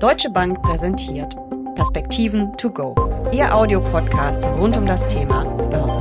Deutsche Bank präsentiert Perspektiven to go. Ihr Audiopodcast rund um das Thema Börse.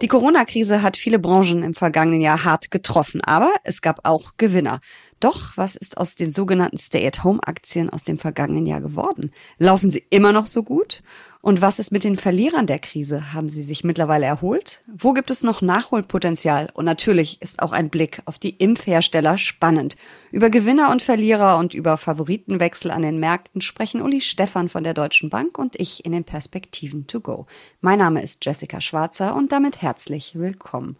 Die Corona-Krise hat viele Branchen im vergangenen Jahr hart getroffen, aber es gab auch Gewinner. Doch was ist aus den sogenannten Stay-at-Home-Aktien aus dem vergangenen Jahr geworden? Laufen sie immer noch so gut? Und was ist mit den Verlierern der Krise? Haben sie sich mittlerweile erholt? Wo gibt es noch Nachholpotenzial? Und natürlich ist auch ein Blick auf die Impfhersteller spannend. Über Gewinner und Verlierer und über Favoritenwechsel an den Märkten sprechen Uli Stephan von der Deutschen Bank und ich in den Perspektiven to go. Mein Name ist Jessica Schwarzer und damit herzlich willkommen.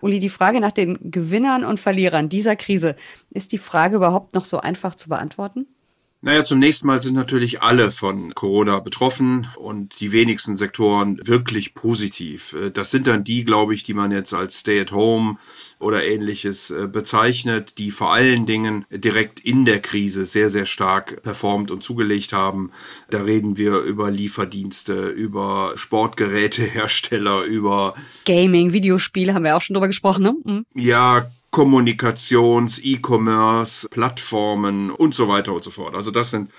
Uli, die Frage nach den Gewinnern und Verlierern dieser Krise, ist die Frage überhaupt noch so einfach zu beantworten? Naja, zunächst mal sind natürlich alle von Corona betroffen und die wenigsten Sektoren wirklich positiv. Äh, das sind dann die, glaube ich, die man jetzt als Stay-at-Home oder ähnliches äh, bezeichnet, die vor allen Dingen direkt in der Krise sehr, sehr stark performt und zugelegt haben. Da reden wir über Lieferdienste, über Sportgerätehersteller, über Gaming, Videospiele, haben wir auch schon drüber gesprochen, ne? Mhm. Ja, Kommunikations-, E-Commerce, Plattformen und so weiter und so fort. Also das sind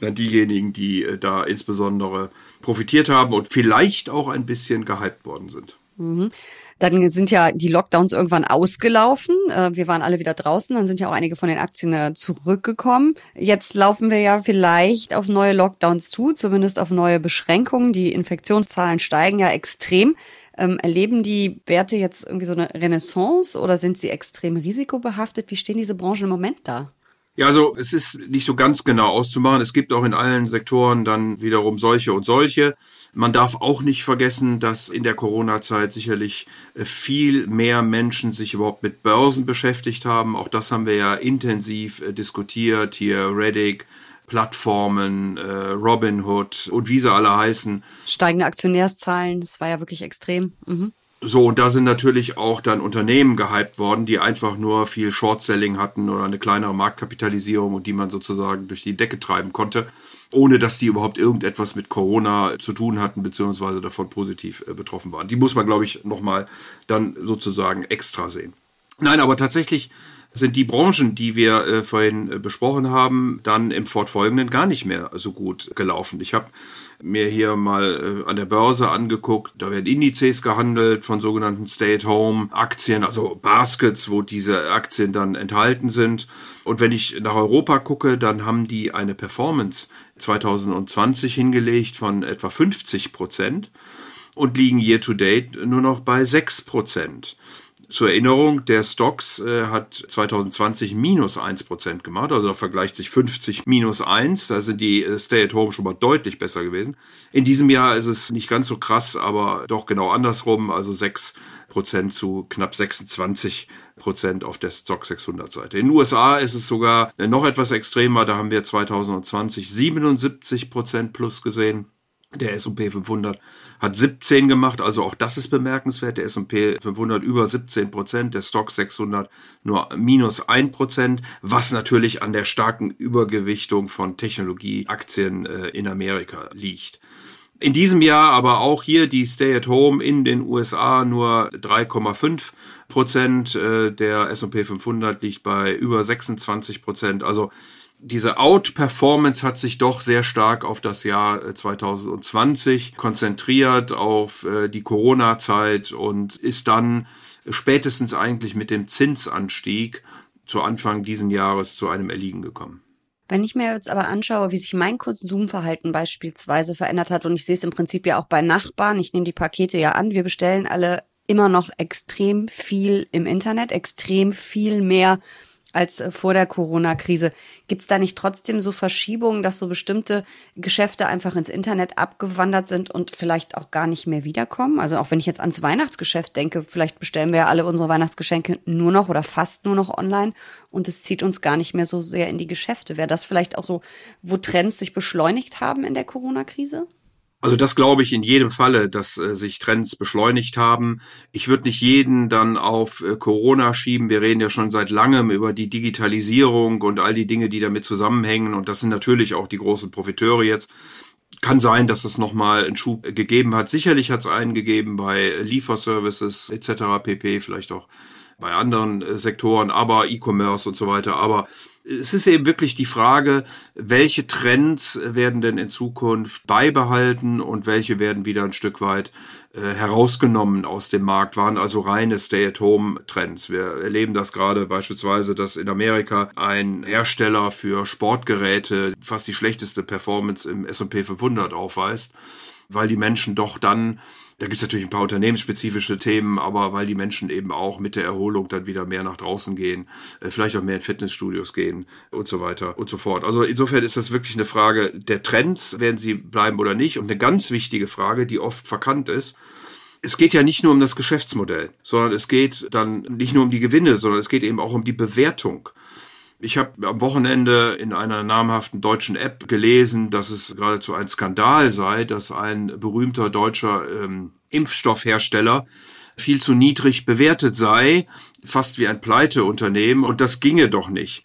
dann diejenigen, die äh, da insbesondere profitiert haben und vielleicht auch ein bisschen gehypt worden sind. Mhm. Dann sind ja die Lockdowns irgendwann ausgelaufen. Äh, wir waren alle wieder draußen. Dann sind ja auch einige von den Aktien äh, zurückgekommen. Jetzt laufen wir ja vielleicht auf neue Lockdowns zu, zumindest auf neue Beschränkungen. Die Infektionszahlen steigen ja extrem. Ähm, erleben die Werte jetzt irgendwie so eine Renaissance oder sind sie extrem risikobehaftet? Wie stehen diese Branchen im Moment da? Ja, also es ist nicht so ganz genau auszumachen. Es gibt auch in allen Sektoren dann wiederum solche und solche. Man darf auch nicht vergessen, dass in der Corona-Zeit sicherlich äh, viel mehr Menschen sich überhaupt mit Börsen beschäftigt haben. Auch das haben wir ja intensiv äh, diskutiert. Hier Reddick, Plattformen, äh, Robinhood und wie sie alle heißen. Steigende Aktionärszahlen, das war ja wirklich extrem. Mhm. So, und da sind natürlich auch dann Unternehmen gehypt worden, die einfach nur viel Short-Selling hatten oder eine kleinere Marktkapitalisierung und die man sozusagen durch die Decke treiben konnte, ohne dass die überhaupt irgendetwas mit Corona zu tun hatten, beziehungsweise davon positiv äh, betroffen waren. Die muss man, glaube ich, nochmal dann sozusagen extra sehen. Nein, aber tatsächlich sind die Branchen, die wir äh, vorhin äh, besprochen haben, dann im Fortfolgenden gar nicht mehr so gut gelaufen. Ich habe mir hier mal äh, an der Börse angeguckt, da werden Indizes gehandelt von sogenannten Stay-at-Home-Aktien, also Baskets, wo diese Aktien dann enthalten sind. Und wenn ich nach Europa gucke, dann haben die eine Performance 2020 hingelegt von etwa 50 Prozent und liegen year to date nur noch bei 6 Prozent. Zur Erinnerung, der Stocks äh, hat 2020 minus 1% gemacht, also vergleicht sich 50 minus 1, da sind die äh, Stay-at-Home schon mal deutlich besser gewesen. In diesem Jahr ist es nicht ganz so krass, aber doch genau andersrum, also 6% zu knapp 26% auf der Stock 600 Seite. In den USA ist es sogar noch etwas extremer, da haben wir 2020 77% plus gesehen. Der S&P 500 hat 17 gemacht, also auch das ist bemerkenswert. Der S&P 500 über 17 Prozent, der Stock 600 nur minus 1 Prozent, was natürlich an der starken Übergewichtung von Technologieaktien äh, in Amerika liegt. In diesem Jahr aber auch hier die Stay at Home in den USA nur 3,5 Prozent. Äh, der S&P 500 liegt bei über 26 Prozent. Also diese Outperformance hat sich doch sehr stark auf das Jahr 2020 äh, konzentriert, auf äh, die Corona-Zeit und ist dann spätestens eigentlich mit dem Zinsanstieg zu Anfang diesen Jahres zu einem Erliegen gekommen. Wenn ich mir jetzt aber anschaue, wie sich mein Konsumverhalten beispielsweise verändert hat, und ich sehe es im Prinzip ja auch bei Nachbarn, ich nehme die Pakete ja an, wir bestellen alle immer noch extrem viel im Internet, extrem viel mehr als äh, vor der Corona-Krise. Gibt es da nicht trotzdem so Verschiebungen, dass so bestimmte Geschäfte einfach ins Internet abgewandert sind und vielleicht auch gar nicht mehr wiederkommen? Also auch wenn ich jetzt ans Weihnachtsgeschäft denke, vielleicht bestellen wir ja alle unsere Weihnachtsgeschenke nur noch oder fast nur noch online und es zieht uns gar nicht mehr so sehr in die Geschäfte. Wäre das vielleicht auch so, wo Trends sich beschleunigt haben in der Corona-Krise? Also das glaube ich in jedem Falle, dass äh, sich Trends beschleunigt haben. Ich würde nicht jeden dann auf äh, Corona schieben. Wir reden ja schon seit langem über die Digitalisierung und all die Dinge, die damit zusammenhängen. Und das sind natürlich auch die großen Profiteure jetzt. Kann sein, dass es nochmal einen Schub gegeben hat. Sicherlich hat es einen gegeben bei Lieferservices etc. pp. Vielleicht auch bei anderen äh, Sektoren, aber E-Commerce und so weiter. Aber es ist eben wirklich die Frage, welche Trends werden denn in Zukunft beibehalten und welche werden wieder ein Stück weit äh, herausgenommen aus dem Markt, waren also reine Stay-at-Home-Trends. Wir erleben das gerade beispielsweise, dass in Amerika ein Hersteller für Sportgeräte fast die schlechteste Performance im S&P 500 aufweist, weil die Menschen doch dann da gibt es natürlich ein paar unternehmensspezifische Themen, aber weil die Menschen eben auch mit der Erholung dann wieder mehr nach draußen gehen, äh, vielleicht auch mehr in Fitnessstudios gehen und so weiter und so fort. Also insofern ist das wirklich eine Frage der Trends, werden sie bleiben oder nicht. Und eine ganz wichtige Frage, die oft verkannt ist, es geht ja nicht nur um das Geschäftsmodell, sondern es geht dann nicht nur um die Gewinne, sondern es geht eben auch um die Bewertung. Ich habe am Wochenende in einer namhaften deutschen App gelesen, dass es geradezu ein Skandal sei, dass ein berühmter deutscher ähm, Impfstoffhersteller viel zu niedrig bewertet sei, fast wie ein Pleiteunternehmen, und das ginge doch nicht.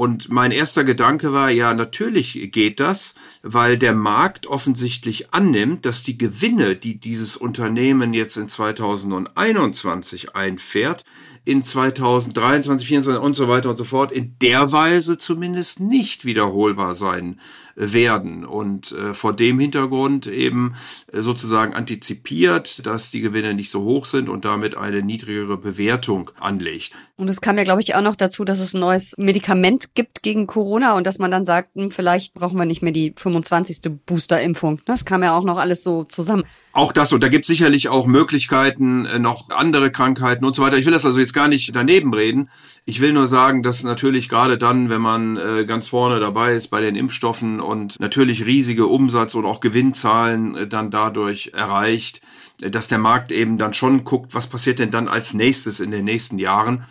Und mein erster Gedanke war, ja, natürlich geht das, weil der Markt offensichtlich annimmt, dass die Gewinne, die dieses Unternehmen jetzt in 2021 einfährt, in 2023, 2024 und so weiter und so fort in der Weise zumindest nicht wiederholbar sein werden und äh, vor dem Hintergrund eben äh, sozusagen antizipiert, dass die Gewinne nicht so hoch sind und damit eine niedrigere Bewertung anlegt. Und es kam ja, glaube ich, auch noch dazu, dass es ein neues Medikament gibt gegen Corona und dass man dann sagt, hm, vielleicht brauchen wir nicht mehr die 25. Boosterimpfung. Das kam ja auch noch alles so zusammen. Auch das, und da gibt es sicherlich auch Möglichkeiten, äh, noch andere Krankheiten und so weiter. Ich will das also jetzt gar nicht daneben reden. Ich will nur sagen, dass natürlich gerade dann, wenn man äh, ganz vorne dabei ist bei den Impfstoffen und natürlich riesige Umsatz- und auch Gewinnzahlen äh, dann dadurch erreicht, äh, dass der Markt eben dann schon guckt, was passiert denn dann als nächstes in den nächsten Jahren.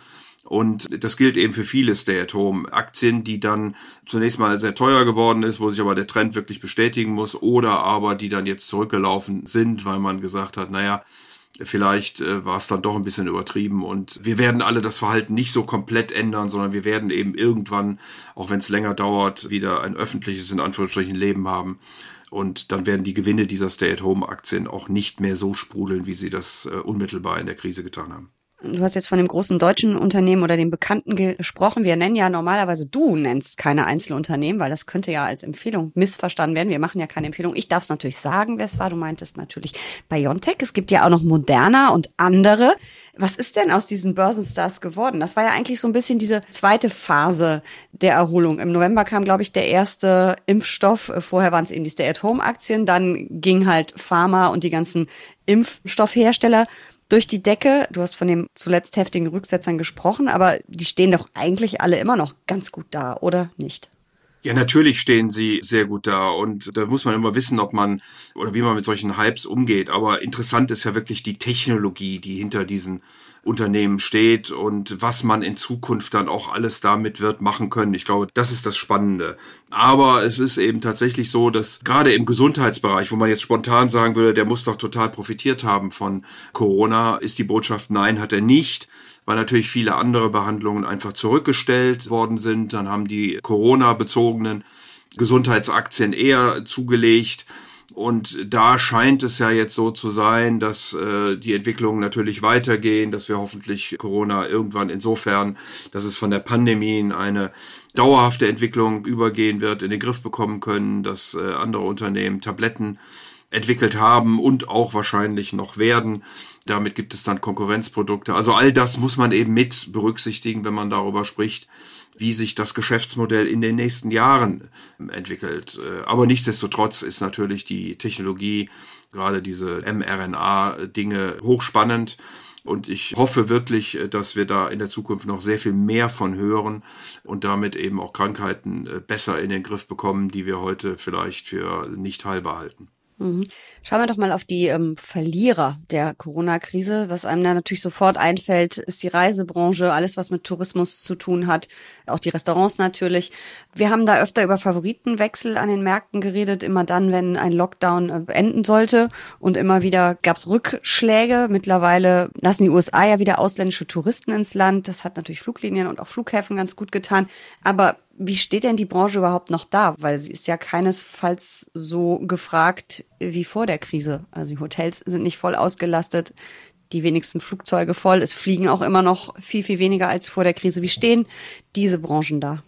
Und das gilt eben für viele Stay-at-Home-Aktien, die dann zunächst mal sehr teuer geworden ist, wo sich aber der Trend wirklich bestätigen muss, oder aber die dann jetzt zurückgelaufen sind, weil man gesagt hat, naja, vielleicht äh, war es dann doch ein bisschen übertrieben und wir werden alle das Verhalten nicht so komplett ändern, sondern wir werden eben irgendwann, auch wenn es länger dauert, wieder ein öffentliches in Anführungsstrichen Leben haben. Und dann werden die Gewinne dieser Stay-at-Home-Aktien auch nicht mehr so sprudeln, wie sie das äh, unmittelbar in der Krise getan haben. Du hast jetzt von dem großen deutschen Unternehmen oder dem Bekannten gesprochen. Wir nennen ja normalerweise, du nennst keine Einzelunternehmen, weil das könnte ja als Empfehlung missverstanden werden. Wir machen ja keine Empfehlung. Ich darf es natürlich sagen, wer es war. Du meintest natürlich Biontech. Es gibt ja auch noch Moderna und andere. Was ist denn aus diesen Börsenstars geworden? Das war ja eigentlich so ein bisschen diese zweite Phase der Erholung. Im November kam, glaube ich, der erste Impfstoff. Vorher waren es eben die Stay-at-Home-Aktien. Dann ging halt Pharma und die ganzen Impfstoffhersteller durch die Decke. Du hast von den zuletzt heftigen Rücksetzern gesprochen, aber die stehen doch eigentlich alle immer noch ganz gut da, oder nicht? Ja, natürlich stehen sie sehr gut da und da muss man immer wissen, ob man oder wie man mit solchen Hypes umgeht. Aber interessant ist ja wirklich die Technologie, die hinter diesen Unternehmen steht und was man in Zukunft dann auch alles damit wird machen können. Ich glaube, das ist das Spannende. Aber es ist eben tatsächlich so, dass gerade im Gesundheitsbereich, wo man jetzt spontan sagen würde, der muss doch total profitiert haben von Corona, ist die Botschaft, nein, hat er nicht weil natürlich viele andere Behandlungen einfach zurückgestellt worden sind. Dann haben die Corona-bezogenen Gesundheitsaktien eher zugelegt. Und da scheint es ja jetzt so zu sein, dass äh, die Entwicklungen natürlich weitergehen, dass wir hoffentlich Corona irgendwann insofern, dass es von der Pandemie in eine dauerhafte Entwicklung übergehen wird, in den Griff bekommen können, dass äh, andere Unternehmen Tabletten entwickelt haben und auch wahrscheinlich noch werden. Damit gibt es dann Konkurrenzprodukte. Also all das muss man eben mit berücksichtigen, wenn man darüber spricht wie sich das Geschäftsmodell in den nächsten Jahren entwickelt. Äh, aber nichtsdestotrotz ist natürlich die Technologie, gerade diese mRNA-Dinge, hochspannend. Und ich hoffe wirklich, äh, dass wir da in der Zukunft noch sehr viel mehr von hören und damit eben auch Krankheiten äh, besser in den Griff bekommen, die wir heute vielleicht für nicht heilbar halten. Mhm. Schauen wir doch mal auf die ähm, Verlierer der Corona-Krise. Was einem da natürlich sofort einfällt, ist die Reisebranche, alles was mit Tourismus zu tun hat, auch die Restaurants natürlich. Wir haben da öfter über Favoritenwechsel an den Märkten geredet, immer dann, wenn ein Lockdown äh, enden sollte. Und immer wieder gab es Rückschläge. Mittlerweile lassen die USA ja wieder ausländische Touristen ins Land. Das hat natürlich Fluglinien und auch Flughäfen ganz gut getan. Aber wie steht denn die Branche überhaupt noch da? Weil sie ist ja keinesfalls so gefragt wie vor der Krise. Also die Hotels sind nicht voll ausgelastet. die wenigsten Flugzeuge voll. Es fliegen auch immer noch viel, viel weniger als vor der Krise. Wie stehen diese Branchen da?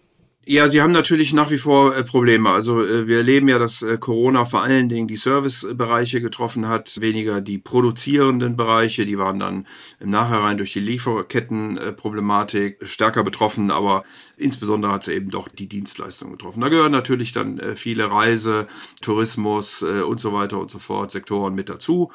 Ja, sie haben natürlich nach wie vor äh, Probleme. Also äh, wir erleben ja, dass äh, Corona vor allen Dingen die Servicebereiche getroffen hat, weniger die produzierenden Bereiche. Die waren dann im Nachhinein durch die Lieferkettenproblematik stärker betroffen, aber insbesondere hat es eben doch die Dienstleistungen getroffen. Da gehören natürlich dann viele Reise, Tourismus und so weiter und so fort Sektoren mit dazu.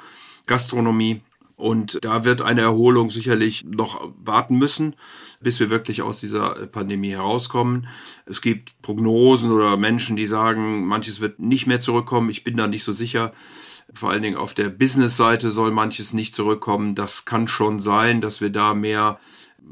Gastronomie. Und da wird eine Erholung sicherlich noch warten müssen, bis wir wirklich aus dieser Pandemie herauskommen. Es gibt Prognosen oder Menschen, die sagen, manches wird nicht mehr zurückkommen. Ich bin da nicht so sicher. Vor allen Dingen auf der Business-Seite soll manches nicht zurückkommen. Das kann schon sein, dass wir da mehr,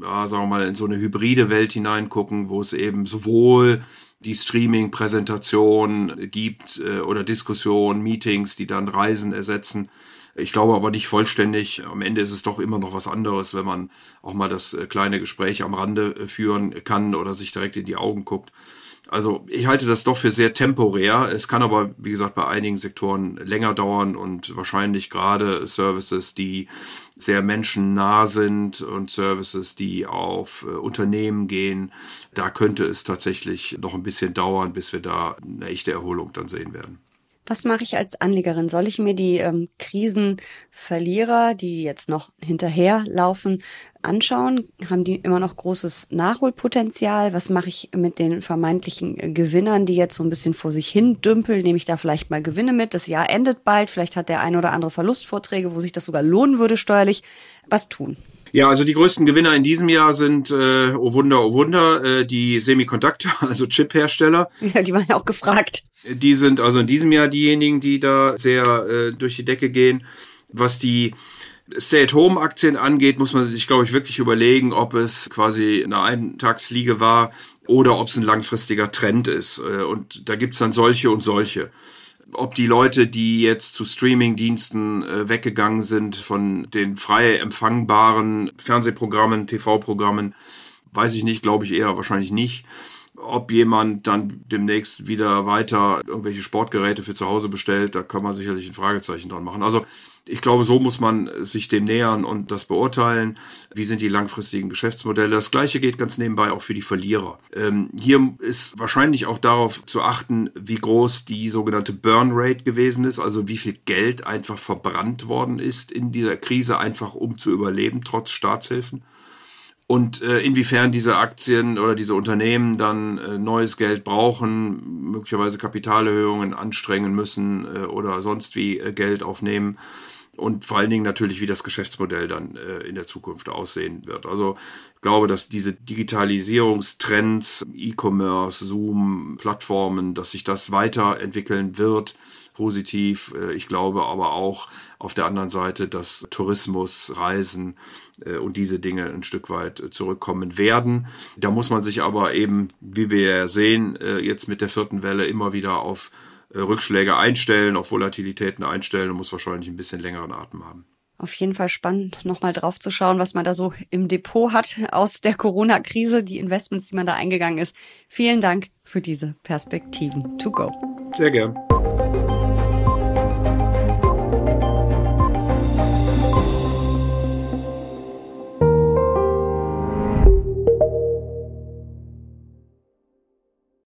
ja, sagen wir mal, in so eine hybride Welt hineingucken, wo es eben sowohl die Streaming-Präsentation gibt äh, oder Diskussionen, Meetings, die dann Reisen ersetzen ich glaube aber nicht vollständig. Am Ende ist es doch immer noch was anderes, wenn man auch mal das äh, kleine Gespräch am Rande äh, führen kann oder sich direkt in die Augen guckt. Also ich halte das doch für sehr temporär. Es kann aber, wie gesagt, bei einigen Sektoren länger dauern und wahrscheinlich gerade Services, die sehr menschennah sind und Services, die auf äh, Unternehmen gehen, da könnte es tatsächlich noch ein bisschen dauern, bis wir da eine echte Erholung dann sehen werden. Was mache ich als Anlegerin? Soll ich mir die ähm, Krisenverlierer, die jetzt noch hinterherlaufen, anschauen? Haben die immer noch großes Nachholpotenzial? Was mache ich mit den vermeintlichen äh, Gewinnern, die jetzt so ein bisschen vor sich hin dümpeln? Nehme ich da vielleicht mal Gewinne mit? Das Jahr endet bald. Vielleicht hat der ein oder andere Verlustvorträge, wo sich das sogar lohnen würde steuerlich. Was tun? Ja, also die größten Gewinner in diesem Jahr sind, äh, oh Wunder, oh Wunder, äh, die Semiconductor, also Chip-Hersteller. Ja, die waren ja auch gefragt. Die sind also in diesem Jahr diejenigen, die da sehr äh, durch die Decke gehen. Was die Stay-at-Home-Aktien angeht, muss man sich, glaube ich, wirklich überlegen, ob es quasi eine Eintagsfliege war oder ob es ein langfristiger Trend ist. Äh, und da gibt's dann solche und solche ob die Leute, die jetzt zu Streaming-Diensten äh, weggegangen sind von den frei empfangbaren Fernsehprogrammen, TV-Programmen, weiß ich nicht, glaube ich eher wahrscheinlich nicht. Ob jemand dann demnächst wieder weiter irgendwelche Sportgeräte für zu Hause bestellt, da kann man sicherlich ein Fragezeichen dran machen. Also ich glaube, so muss man sich dem nähern und das beurteilen. Wie sind die langfristigen Geschäftsmodelle? Das gleiche geht ganz nebenbei auch für die Verlierer. Ähm, hier ist wahrscheinlich auch darauf zu achten, wie groß die sogenannte Burn Rate gewesen ist, also wie viel Geld einfach verbrannt worden ist in dieser Krise, einfach um zu überleben, trotz Staatshilfen und äh, inwiefern diese Aktien oder diese Unternehmen dann äh, neues Geld brauchen, möglicherweise Kapitalerhöhungen anstrengen müssen äh, oder sonst wie äh, Geld aufnehmen und vor allen Dingen natürlich, wie das Geschäftsmodell dann äh, in der Zukunft aussehen wird. Also ich glaube, dass diese Digitalisierungstrends, E-Commerce, Zoom, Plattformen, dass sich das weiterentwickeln wird, positiv. Äh, ich glaube aber auch auf der anderen Seite, dass Tourismus, Reisen äh, und diese Dinge ein Stück weit zurückkommen werden. Da muss man sich aber eben, wie wir sehen, äh, jetzt mit der vierten Welle immer wieder auf Rückschläge einstellen, auf Volatilitäten einstellen und muss wahrscheinlich ein bisschen längeren Atem haben. Auf jeden Fall spannend, nochmal drauf zu schauen, was man da so im Depot hat aus der Corona-Krise, die Investments, die man da eingegangen ist. Vielen Dank für diese Perspektiven. To go. Sehr gern.